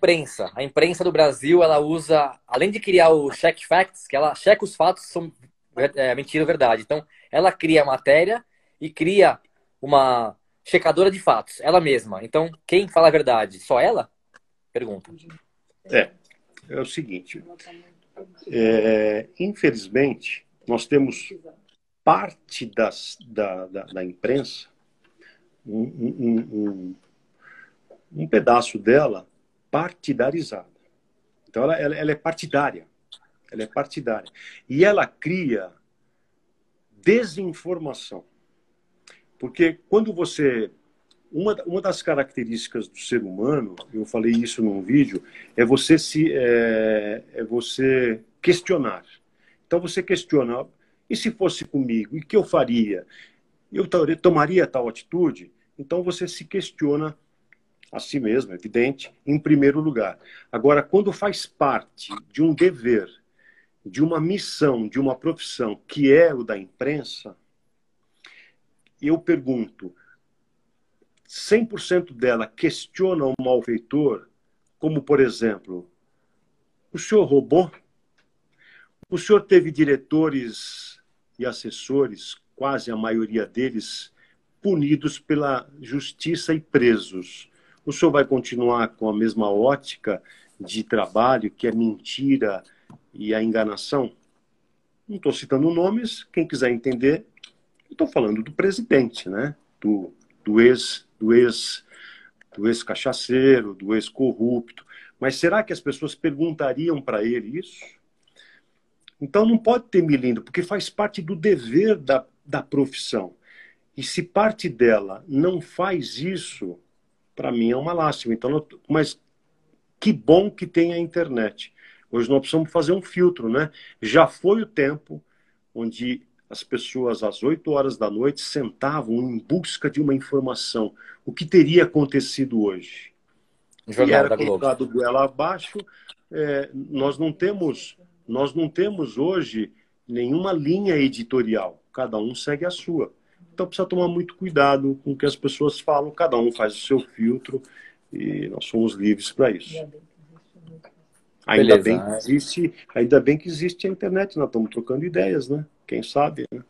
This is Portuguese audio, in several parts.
imprensa. A imprensa do Brasil, ela usa, além de criar o check facts, que ela checa os fatos são é, mentira ou verdade. Então, ela cria a matéria e cria uma checadora de fatos, ela mesma. Então, quem fala a verdade? Só ela? Pergunta. É, é o seguinte. É, infelizmente, nós temos parte das, da, da, da imprensa, um, um, um, um, pedaço dela partidarizada. Então, ela, ela, ela é partidária. Ela é partidária. E ela cria desinformação. Porque quando você. Uma, uma das características do ser humano, eu falei isso num vídeo, é você se é, é você questionar. Então você questiona, e se fosse comigo, e que eu faria? Eu tomaria tal atitude? Então você se questiona a si mesmo, é evidente, em primeiro lugar. Agora, quando faz parte de um dever, de uma missão, de uma profissão, que é o da imprensa, eu pergunto, 100% dela questiona o malfeitor, como, por exemplo, o senhor roubou? O senhor teve diretores e assessores, quase a maioria deles, punidos pela justiça e presos. O senhor vai continuar com a mesma ótica de trabalho, que é mentira e a enganação? Não estou citando nomes, quem quiser entender, estou falando do presidente, né? Do, do ex, do ex, do ex cachaceiro, do ex corrupto. Mas será que as pessoas perguntariam para ele isso? Então não pode ter milindro, porque faz parte do dever da, da profissão. E se parte dela não faz isso, para mim é uma lástima. Então, mas que bom que tem a internet. Hoje nós precisamos fazer um filtro, né? Já foi o tempo onde as pessoas às 8 horas da noite sentavam em busca de uma informação. O que teria acontecido hoje? e era colocado goela abaixo. É, nós não temos nós não temos hoje nenhuma linha editorial. Cada um segue a sua. Então precisa tomar muito cuidado com o que as pessoas falam. Cada um faz o seu filtro e nós somos livres para isso. Ainda bem, que existe, ainda bem que existe a internet, nós estamos trocando ideias, né? Quem sabe, né?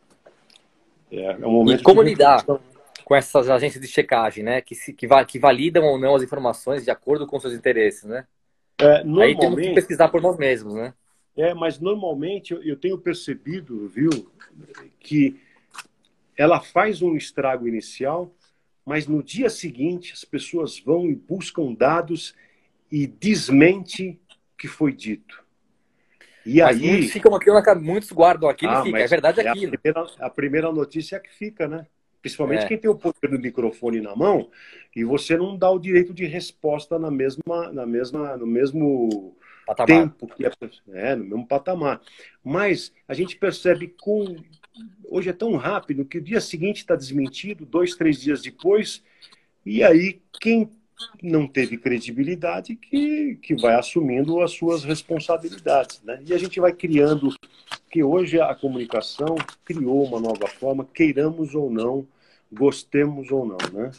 É, é um momento e como lidar com essas agências de checagem, né? Que, se, que, va, que validam ou não as informações de acordo com seus interesses, né? É, normalmente... Aí temos que pesquisar por nós mesmos, né? É, mas normalmente eu, eu tenho percebido, viu, que ela faz um estrago inicial, mas no dia seguinte as pessoas vão e buscam dados e desmente o que foi dito. E mas aí. Muitos, ficam aqui, muitos guardam aquilo ah, e fica. É verdade é aquilo. A primeira, a primeira notícia é que fica, né? Principalmente é. quem tem o poder do microfone na mão e você não dá o direito de resposta na mesma, na mesma, no mesmo patamar. tempo que é, é no mesmo patamar. Mas a gente percebe com hoje é tão rápido que o dia seguinte está desmentido, dois, três dias depois, e aí quem não teve credibilidade que, que vai assumindo as suas responsabilidades. Né? E a gente vai criando, que hoje a comunicação criou uma nova forma, queiramos ou não, gostemos ou não. Né?